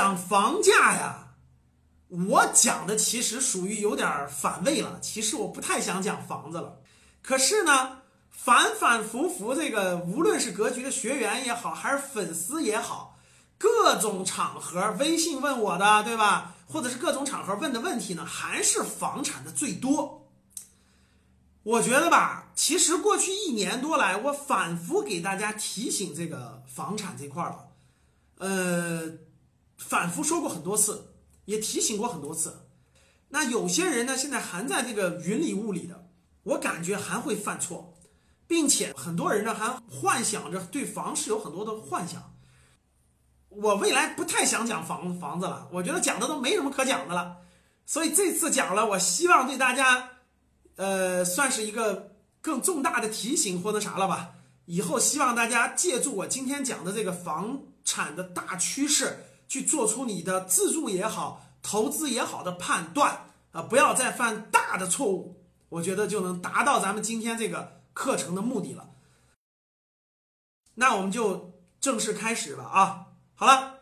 讲房价呀，我讲的其实属于有点反胃了。其实我不太想讲房子了，可是呢，反反复复这个，无论是格局的学员也好，还是粉丝也好，各种场合微信问我的，对吧？或者是各种场合问的问题呢，还是房产的最多。我觉得吧，其实过去一年多来，我反复给大家提醒这个房产这块了，呃，反复说过很多次，也提醒过很多次。那有些人呢，现在还在这个云里雾里的，我感觉还会犯错，并且很多人呢还幻想着对房市有很多的幻想。我未来不太想讲房房子了，我觉得讲的都没什么可讲的了，所以这次讲了，我希望对大家。呃，算是一个更重大的提醒或者啥了吧？以后希望大家借助我今天讲的这个房产的大趋势，去做出你的自住也好、投资也好的判断啊，不要再犯大的错误。我觉得就能达到咱们今天这个课程的目的了。那我们就正式开始了啊！好了，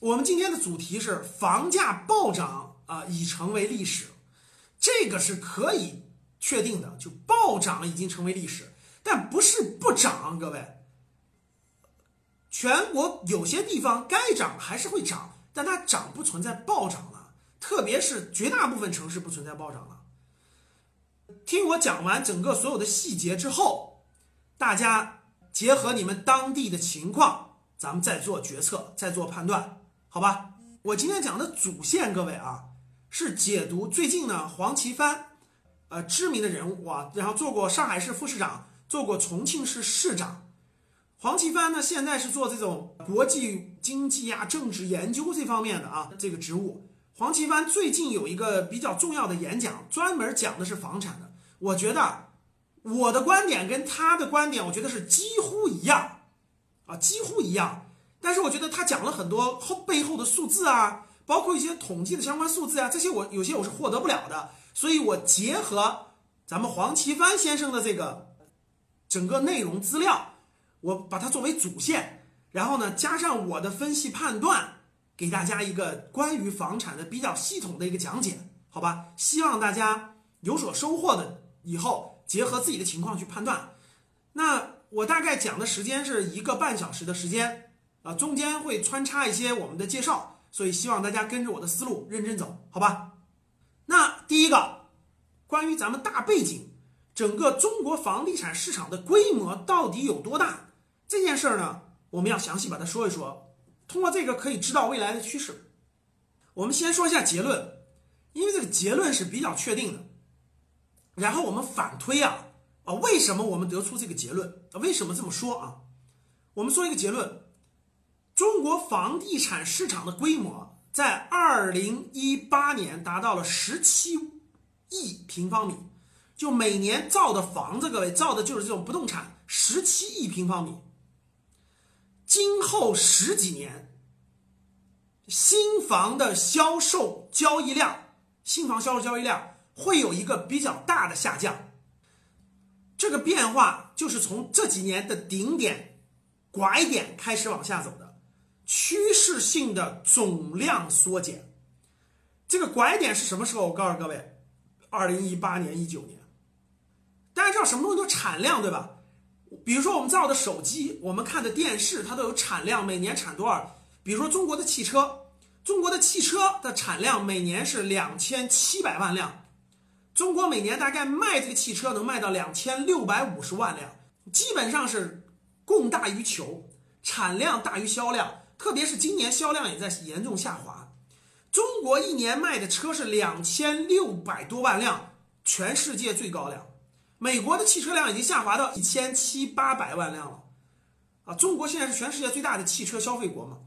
我们今天的主题是房价暴涨啊，已成为历史。这个是可以确定的，就暴涨已经成为历史，但不是不涨，各位。全国有些地方该涨还是会涨，但它涨不存在暴涨了，特别是绝大部分城市不存在暴涨了。听我讲完整个所有的细节之后，大家结合你们当地的情况，咱们再做决策，再做判断，好吧？我今天讲的主线，各位啊。是解读最近呢，黄奇帆，呃，知名的人物啊，然后做过上海市副市长，做过重庆市市长。黄奇帆呢，现在是做这种国际经济啊、政治研究这方面的啊这个职务。黄奇帆最近有一个比较重要的演讲，专门讲的是房产的。我觉得我的观点跟他的观点，我觉得是几乎一样，啊，几乎一样。但是我觉得他讲了很多后背后的数字啊。包括一些统计的相关数字啊，这些我有些我是获得不了的，所以我结合咱们黄奇帆先生的这个整个内容资料，我把它作为主线，然后呢加上我的分析判断，给大家一个关于房产的比较系统的一个讲解，好吧？希望大家有所收获的，以后结合自己的情况去判断。那我大概讲的时间是一个半小时的时间啊，中间会穿插一些我们的介绍。所以希望大家跟着我的思路认真走，好吧？那第一个，关于咱们大背景，整个中国房地产市场的规模到底有多大这件事儿呢？我们要详细把它说一说，通过这个可以知道未来的趋势。我们先说一下结论，因为这个结论是比较确定的。然后我们反推啊啊，为什么我们得出这个结论？为什么这么说啊？我们说一个结论。中国房地产市场的规模在二零一八年达到了十七亿平方米，就每年造的房子，各位造的就是这种不动产，十七亿平方米。今后十几年，新房的销售交易量，新房销售交易量会有一个比较大的下降。这个变化就是从这几年的顶点拐点开始往下走的。趋势性的总量缩减，这个拐点是什么时候？我告诉各位，二零一八年、一九年。大家知道什么东西叫产量对吧？比如说我们造的手机，我们看的电视，它都有产量，每年产多少？比如说中国的汽车，中国的汽车的产量每年是两千七百万辆，中国每年大概卖这个汽车能卖到两千六百五十万辆，基本上是供大于求，产量大于销量。特别是今年销量也在严重下滑，中国一年卖的车是两千六百多万辆，全世界最高量。美国的汽车量已经下滑到一千七八百万辆了，啊，中国现在是全世界最大的汽车消费国嘛。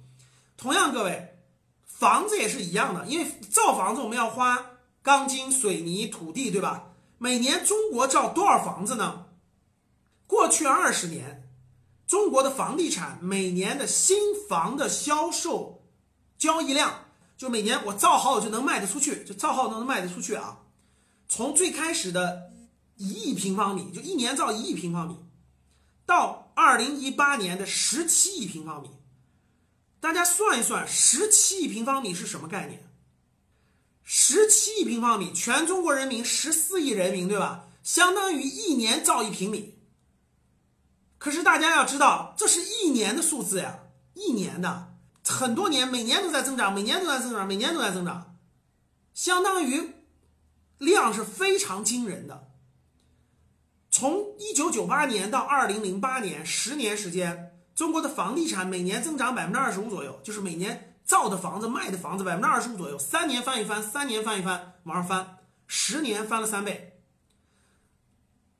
同样，各位，房子也是一样的，因为造房子我们要花钢筋、水泥、土地，对吧？每年中国造多少房子呢？过去二十年。中国的房地产每年的新房的销售交易量，就每年我造好我就能卖得出去，就造好都能卖得出去啊。从最开始的一亿平方米，就一年造一亿平方米，到二零一八年的十七亿平方米，大家算一算，十七亿平方米是什么概念？十七亿平方米，全中国人民十四亿人民，对吧？相当于一年造一平米。可是大家要知道，这是一年的数字呀，一年的，很多年，每年都在增长，每年都在增长，每年都在增长，相当于量是非常惊人的。从一九九八年到二零零八年，十年时间，中国的房地产每年增长百分之二十五左右，就是每年。造的房子、卖的房子百分之二十五左右，三年翻一番，三年翻一番，往上翻，十年翻了三倍。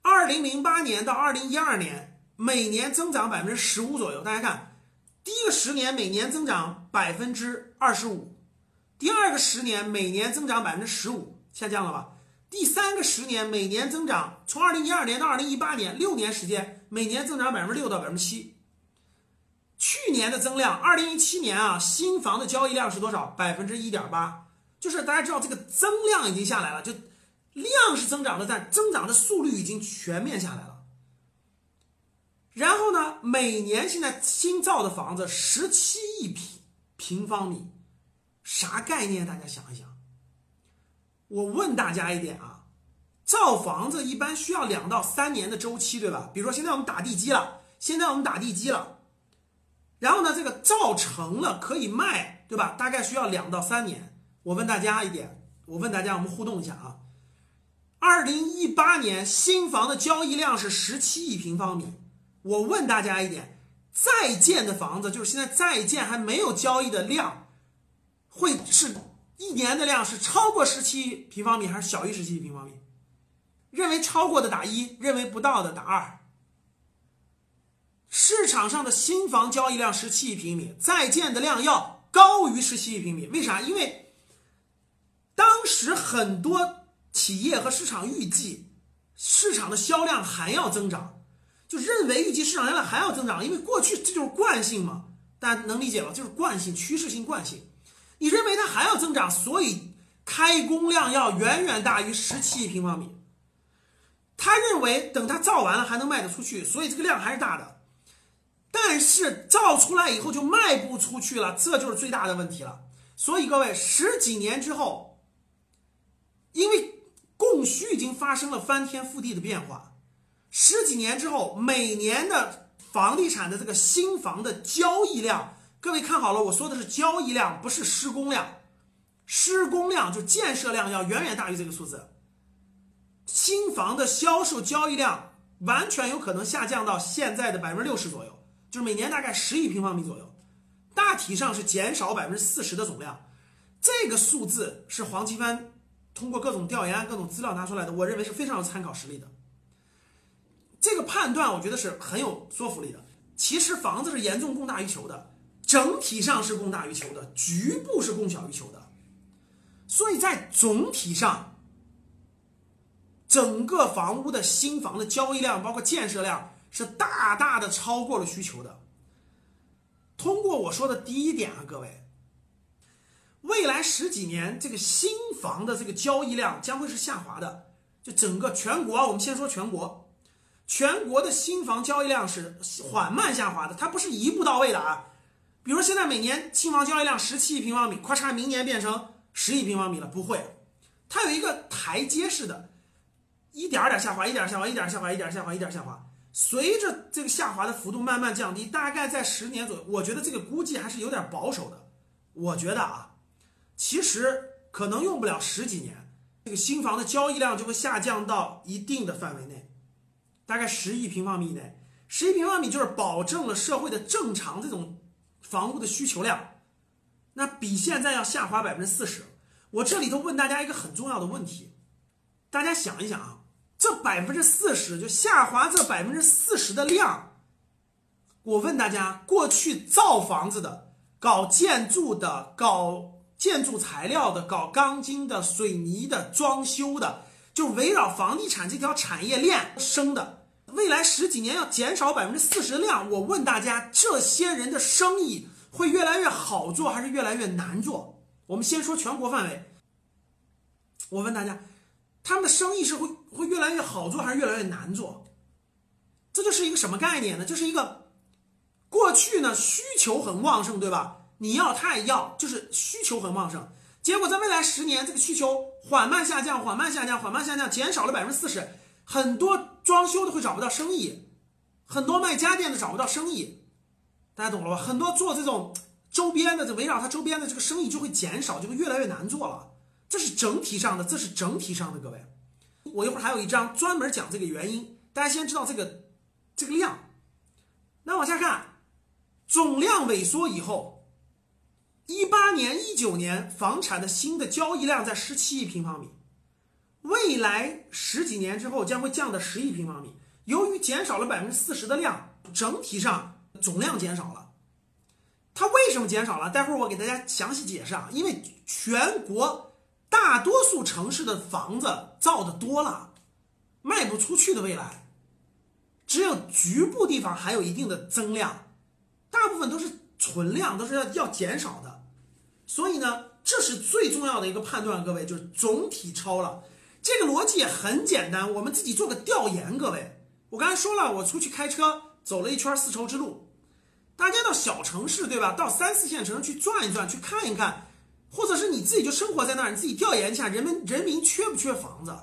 二零零八年到二零一二年，每年增长百分之十五左右。大家看，第一个十年每年增长百分之二十五，第二个十年每年增长百分之十五，下降了吧？第三个十年每年增长，从二零一二年到二零一八年，六年时间每年增长百分之六到百分之七。去年的增量，二零一七年啊，新房的交易量是多少？百分之一点八，就是大家知道这个增量已经下来了，就量是增长的，但增长的速率已经全面下来了。然后呢，每年现在新造的房子十七亿平平方米，啥概念？大家想一想。我问大家一点啊，造房子一般需要两到三年的周期，对吧？比如说现在我们打地基了，现在我们打地基了。然后呢，这个造成了可以卖，对吧？大概需要两到三年。我问大家一点，我问大家，我们互动一下啊。二零一八年新房的交易量是十七亿平方米。我问大家一点，在建的房子，就是现在在建还没有交易的量，会是一年的量是超过十七平方米还是小于十七平方米？认为超过的打一，认为不到的打二。市场上的新房交易量十七亿平米，在建的量要高于十七亿平米。为啥？因为当时很多企业和市场预计市场的销量还要增长，就认为预计市场销量还要增长。因为过去这就是惯性嘛，大家能理解吧？就是惯性、趋势性惯性。你认为它还要增长，所以开工量要远远大于十七亿平方米。他认为等它造完了还能卖得出去，所以这个量还是大的。但是造出来以后就卖不出去了，这就是最大的问题了。所以各位，十几年之后，因为供需已经发生了翻天覆地的变化，十几年之后，每年的房地产的这个新房的交易量，各位看好了，我说的是交易量，不是施工量。施工量就建设量要远远大于这个数字，新房的销售交易量完全有可能下降到现在的百分之六十左右。就是每年大概十亿平方米左右，大体上是减少百分之四十的总量。这个数字是黄奇帆通过各种调研、各种资料拿出来的，我认为是非常有参考实力的。这个判断我觉得是很有说服力的。其实房子是严重供大于求的，整体上是供大于求的，局部是供小于求的。所以在总体上，整个房屋的新房的交易量，包括建设量。是大大的超过了需求的。通过我说的第一点啊，各位，未来十几年这个新房的这个交易量将会是下滑的。就整个全国，我们先说全国，全国的新房交易量是缓慢下滑的，它不是一步到位的啊。比如现在每年新房交易量十七亿平方米，咔嚓，明年变成十亿平方米了，不会，它有一个台阶式的，一点点下滑，一点下滑，一点下滑，一点下滑，一点下滑。随着这个下滑的幅度慢慢降低，大概在十年左右，我觉得这个估计还是有点保守的。我觉得啊，其实可能用不了十几年，这个新房的交易量就会下降到一定的范围内，大概十亿平方米以内。十亿平方米就是保证了社会的正常这种房屋的需求量，那比现在要下滑百分之四十。我这里头问大家一个很重要的问题，大家想一想啊。这百分之四十就下滑，这百分之四十的量，我问大家，过去造房子的、搞建筑的、搞建筑材料的、搞钢筋的、水泥的、装修的，就围绕房地产这条产业链生的，未来十几年要减少百分之四十的量，我问大家，这些人的生意会越来越好做还是越来越难做？我们先说全国范围，我问大家。他们的生意是会会越来越好做还是越来越难做？这就是一个什么概念呢？就是一个过去呢需求很旺盛，对吧？你要他也要，就是需求很旺盛。结果在未来十年，这个需求缓慢下降，缓慢下降，缓慢下降，减少了百分之四十，很多装修的会找不到生意，很多卖家电的找不到生意，大家懂了吧？很多做这种周边的，这围绕它周边的这个生意就会减少，就会越来越难做了。这是整体上的，这是整体上的，各位。我一会儿还有一章专门讲这个原因，大家先知道这个这个量。那往下看，总量萎缩以后。一八年、一九年房产的新的交易量在十七亿平方米，未来十几年之后将会降到十亿平方米。由于减少了百分之四十的量，整体上总量减少了。它为什么减少了？待会儿我给大家详细解释啊。因为全国大多数城市的房子造的多了，卖不出去的未来，只有局部地方还有一定的增量，大部分都是存量，都是要要减少的。所以呢，这是最重要的一个判断，各位就是总体超了。这个逻辑也很简单，我们自己做个调研，各位。我刚才说了，我出去开车走了一圈丝绸之路，大家到小城市对吧？到三四线城市去转一转，去看一看，或者是你自己就生活在那儿，你自己调研一下，人们人民缺不缺房子？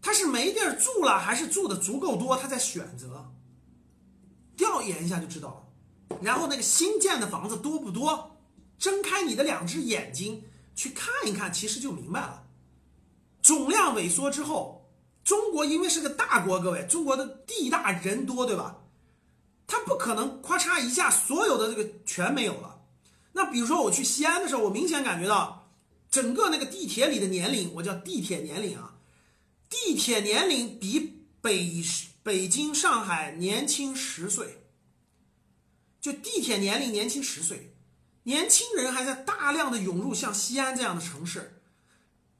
他是没地儿住了，还是住的足够多，他在选择？调研一下就知道了。然后那个新建的房子多不多？睁开你的两只眼睛去看一看，其实就明白了。总量萎缩之后，中国因为是个大国，各位，中国的地大人多，对吧？它不可能咔嚓一下所有的这个全没有了。那比如说我去西安的时候，我明显感觉到整个那个地铁里的年龄，我叫地铁年龄啊，地铁年龄比北北京、上海年轻十岁，就地铁年龄年轻十岁。年轻人还在大量的涌入像西安这样的城市，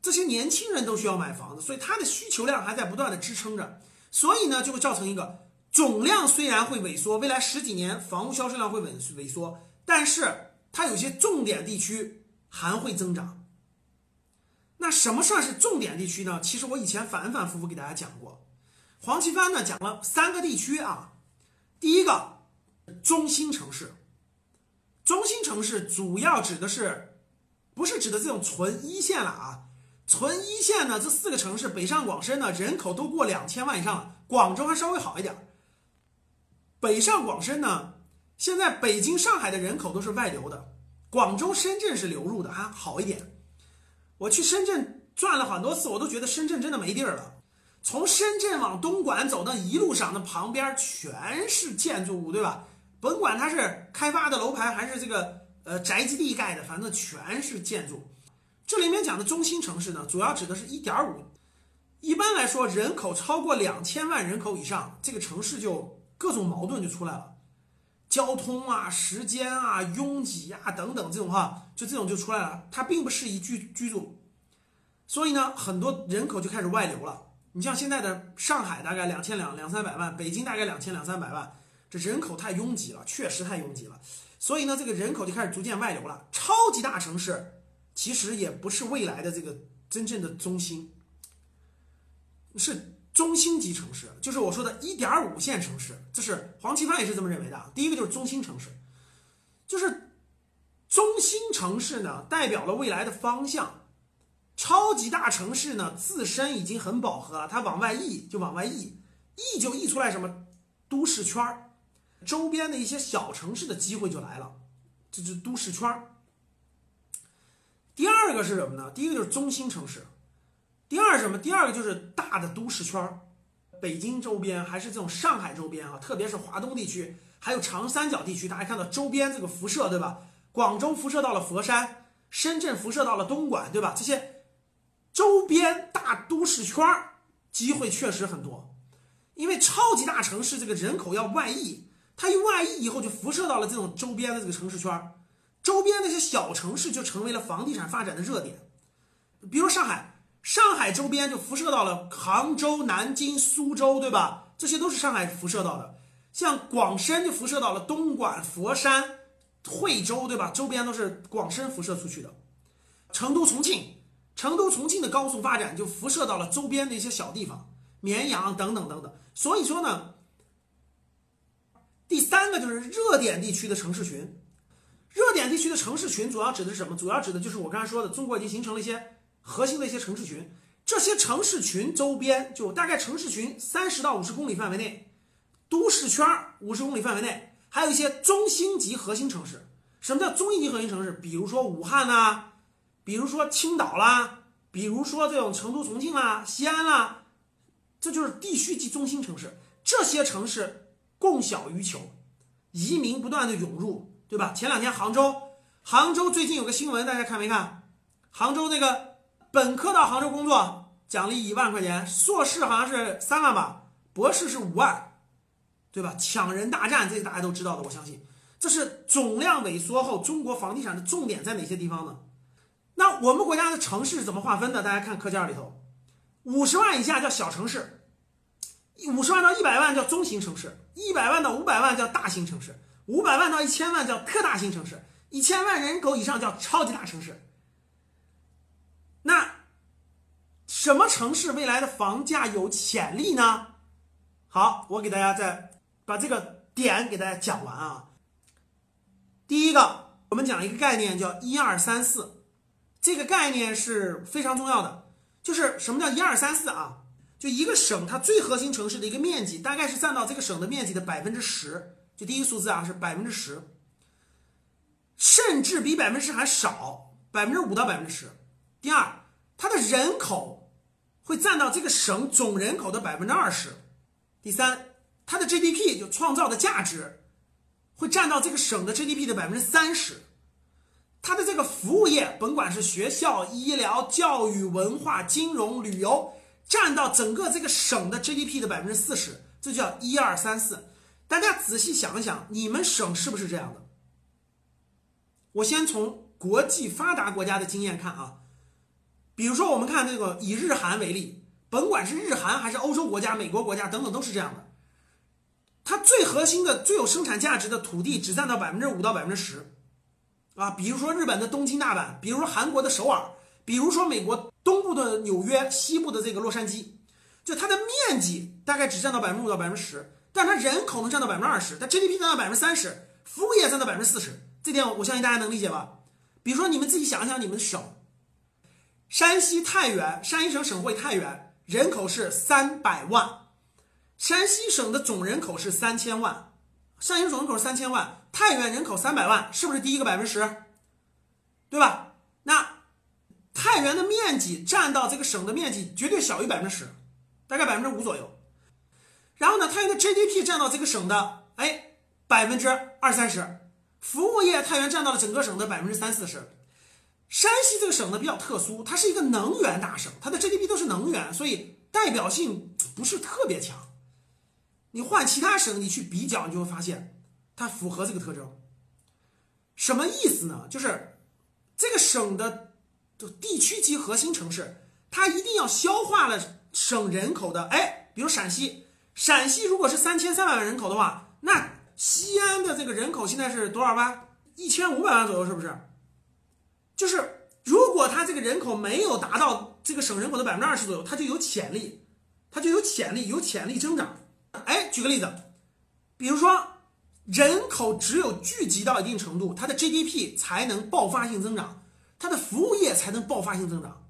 这些年轻人都需要买房子，所以它的需求量还在不断的支撑着，所以呢就会造成一个总量虽然会萎缩，未来十几年房屋销售量会萎萎缩，但是它有些重点地区还会增长。那什么算是重点地区呢？其实我以前反反复复给大家讲过，黄奇帆呢讲了三个地区啊，第一个中心城市。中心城市主要指的是，不是指的这种纯一线了啊？纯一线呢，这四个城市北上广深呢，人口都过两千万以上了。广州还稍微好一点。北上广深呢，现在北京、上海的人口都是外流的，广州、深圳是流入的，还好一点。我去深圳转了很多次，我都觉得深圳真的没地儿了。从深圳往东莞走，那一路上那旁边全是建筑物，对吧？甭管它是开发的楼盘还是这个呃宅基地盖的，反正全是建筑。这里面讲的中心城市呢，主要指的是一点五。一般来说，人口超过两千万人口以上，这个城市就各种矛盾就出来了，交通啊、时间啊、拥挤啊等等这种哈，就这种就出来了，它并不适宜居居住。所以呢，很多人口就开始外流了。你像现在的上海大概两千两两三百万，北京大概两千两三百万。这人口太拥挤了，确实太拥挤了，所以呢，这个人口就开始逐渐外流了。超级大城市其实也不是未来的这个真正的中心，是中心级城市，就是我说的一点五线城市。这是黄奇帆也是这么认为的。第一个就是中心城市，就是中心城市呢，代表了未来的方向。超级大城市呢，自身已经很饱和了，它往外溢就往外溢，溢就溢出来什么都市圈儿。周边的一些小城市的机会就来了，这是都市圈儿。第二个是什么呢？第一个就是中心城市，第二什么？第二个就是大的都市圈儿，北京周边还是这种上海周边啊，特别是华东地区，还有长三角地区，大家看到周边这个辐射，对吧？广州辐射到了佛山，深圳辐射到了东莞，对吧？这些周边大都市圈儿机会确实很多，因为超级大城市这个人口要外溢。它一外溢以后，就辐射到了这种周边的这个城市圈儿周边那些小城市就成为了房地产发展的热点。比如上海，上海周边就辐射到了杭州、南京、苏州，对吧？这些都是上海辐射到的。像广深就辐射到了东莞、佛山、惠州，对吧？周边都是广深辐射出去的。成都、重庆，成都、重庆的高速发展就辐射到了周边的一些小地方，绵阳等等等等。所以说呢。第三个就是热点地区的城市群，热点地区的城市群主要指的是什么？主要指的就是我刚才说的，中国已经形成了一些核心的一些城市群。这些城市群周边就大概城市群三十到五十公里范围内，都市圈五十公里范围内，还有一些中心级核心城市。什么叫中心级核心城市？比如说武汉啦，比如说青岛啦，比如说这种成都、重庆啦、西安啦，这就是地区级中心城市。这些城市供小于求，移民不断的涌入，对吧？前两天杭州，杭州最近有个新闻，大家看没看？杭州那个本科到杭州工作奖励一万块钱，硕士好像是三万吧，博士是五万，对吧？抢人大战，这个大家都知道的，我相信。这是总量萎缩后，中国房地产的重点在哪些地方呢？那我们国家的城市是怎么划分的？大家看课件里头，五十万以下叫小城市，五十万到一百万叫中型城市，一百万到五百万叫大型城市，五百万到一千万叫特大型城市，一千万人口以上叫超级大城市。那什么城市未来的房价有潜力呢？好，我给大家再把这个点给大家讲完啊。第一个，我们讲一个概念叫“一二三四”，这个概念是非常重要的。就是什么叫“一二三四”啊？就一个省它最核心城市的一个面积，大概是占到这个省的面积的百分之十。第一数字啊，是百分之十，甚至比百分之十还少，百分之五到百分之十。第二，它的人口会占到这个省总人口的百分之二十。第三，它的 GDP 就创造的价值。会占到这个省的 GDP 的百分之三十，它的这个服务业，甭管是学校、医疗、教育、文化、金融、旅游，占到整个这个省的 GDP 的百分之四十，这叫一二三四。大家仔细想一想，你们省是不是这样的？我先从国际发达国家的经验看啊，比如说我们看这个以日韩为例，甭管是日韩还是欧洲国家、美国国家等等，都是这样的。它最核心的、最有生产价值的土地只占到百分之五到百分之十，啊，比如说日本的东京、大阪，比如说韩国的首尔，比如说美国东部的纽约、西部的这个洛杉矶，就它的面积大概只占到百分之五到百分之十，但它人口能占到百分之二十，它 GDP 占到百分之三十，服务业占到百分之四十，这点我相信大家能理解吧？比如说你们自己想一想，你们省，山西太原，山西省省会太原，人口是三百万。山西省的总人口是三千万，山西总人口是三千万，太原人口三百万，是不是第一个百分之十？对吧？那太原的面积占到这个省的面积绝对小于百分之十，大概百分之五左右。然后呢，太原的 GDP 占到这个省的哎百分之二三十，服务业太原占到了整个省的百分之三四十。山西这个省呢比较特殊，它是一个能源大省，它的 GDP 都是能源，所以代表性不是特别强。你换其他省，你去比较，你就会发现它符合这个特征。什么意思呢？就是这个省的就地区级核心城市，它一定要消化了省人口的。哎，比如陕西，陕西如果是三千三百万人口的话，那西安的这个人口现在是多少万？一千五百万左右，是不是？就是如果它这个人口没有达到这个省人口的百分之二十左右，它就有潜力，它就有潜力，有潜力增长。哎，举个例子，比如说人口只有聚集到一定程度，它的 GDP 才能爆发性增长，它的服务业才能爆发性增长。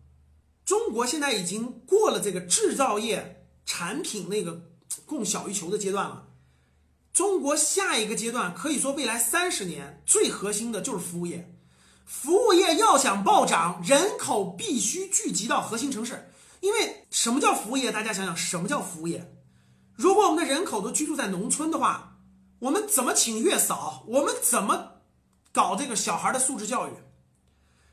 中国现在已经过了这个制造业产品那个供小于求的阶段了，中国下一个阶段可以说未来三十年最核心的就是服务业。服务业要想暴涨，人口必须聚集到核心城市，因为什么叫服务业？大家想想，什么叫服务业？如果我们的人口都居住在农村的话，我们怎么请月嫂？我们怎么搞这个小孩的素质教育？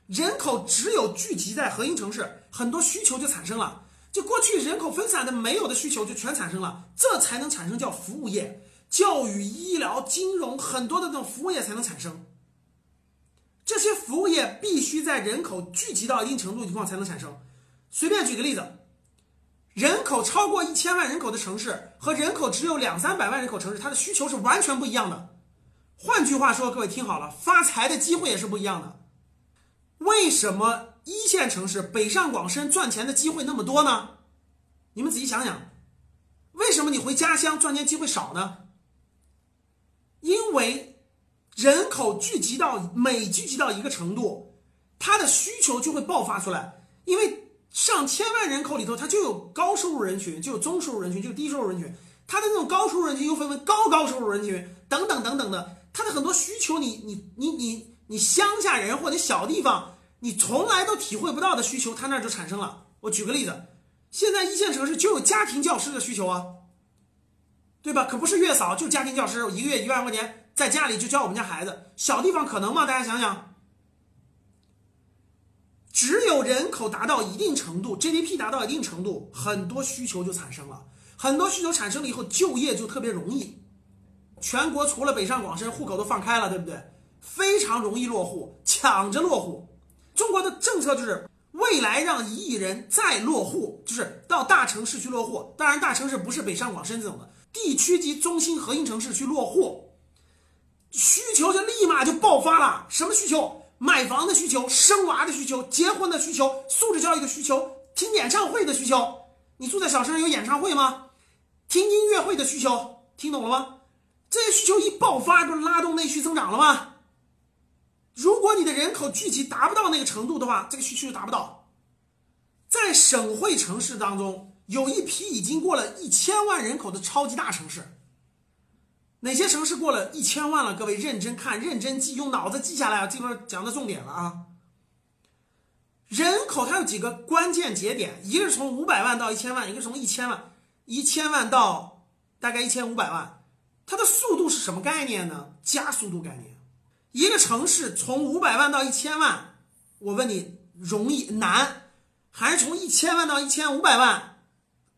人口只有聚集在核心城市，很多需求就产生了。就过去人口分散的没有的需求就全产生了，这才能产生叫服务业、教育、医疗、金融很多的这种服务业才能产生。这些服务业必须在人口聚集到一定程度情况才能产生。随便举个例子。人口超过一千万人口的城市和人口只有两三百万人口城市，它的需求是完全不一样的。换句话说，各位听好了，发财的机会也是不一样的。为什么一线城市北上广深赚钱的机会那么多呢？你们仔细想想，为什么你回家乡赚钱机会少呢？因为人口聚集到每聚集到一个程度，它的需求就会爆发出来。因为上千万人口里头，它就有高收入人群，就有中收入人群，就有低收入人群。它的那种高收入人群又分为高高收入人群等等等等的，它的很多需求，你你你你你乡下人或者小地方，你从来都体会不到的需求，它那就产生了。我举个例子，现在一线城市就有家庭教师的需求啊，对吧？可不是月嫂，就家庭教师，一个月一万块钱。在家里就教我们家孩子，小地方可能吗？大家想想，只有人口达到一定程度，GDP 达到一定程度，很多需求就产生了，很多需求产生了以后，就业就特别容易。全国除了北上广深，户口都放开了，对不对？非常容易落户，抢着落户。中国的政策就是未来让一亿人再落户，就是到大城市去落户。当然，大城市不是北上广深这种的，地区级中心核心城市去落户。需求就立马就爆发了，什么需求？买房的需求，生娃的需求，结婚的需求，素质教育的需求，听演唱会的需求。你住在小城市有演唱会吗？听音乐会的需求，听懂了吗？这些需求一爆发，不是拉动内需增长了吗？如果你的人口聚集达不到那个程度的话，这个需求就达不到。在省会城市当中，有一批已经过了一千万人口的超级大城市。哪些城市过了一千万了？各位认真看，认真记，用脑子记下来啊！这边讲的重点了啊。人口它有几个关键节点，一个是从五百万到一千万，一个是从一千万，一千万到大概一千五百万，它的速度是什么概念呢？加速度概念。一个城市从五百万到一千万，我问你容易难，还是从一千万到一千五百万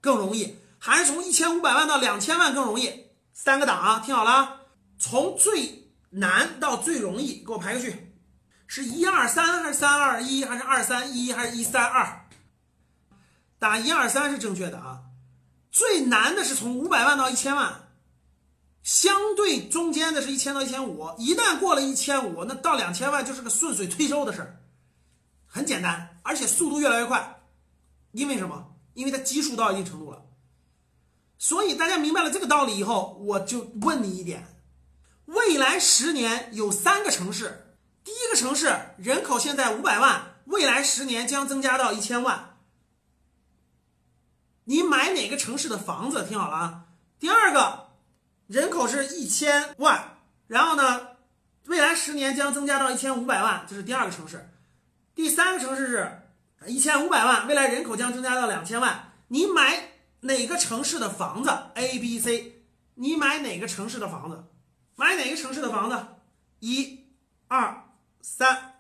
更容易，还是从一千五百万到两千万更容易？三个档啊，听好了，从最难到最容易，给我排个序，是一二三还是三二一还是二三一还是一三二？打一二三是正确的啊。最难的是从五百万到一千万，相对中间的是一千到一千五，一旦过了一千五，那到两千万就是个顺水推舟的事儿，很简单，而且速度越来越快。因为什么？因为它基数到一定程度了。所以大家明白了这个道理以后，我就问你一点：未来十年有三个城市，第一个城市人口现在五百万，未来十年将增加到一千万。你买哪个城市的房子？听好了啊！第二个人口是一千万，然后呢，未来十年将增加到一千五百万，这是第二个城市。第三个城市是一千五百万，未来人口将增加到两千万。你买？哪个城市的房子？A、B、C，你买哪个城市的房子？买哪个城市的房子？一、二、三。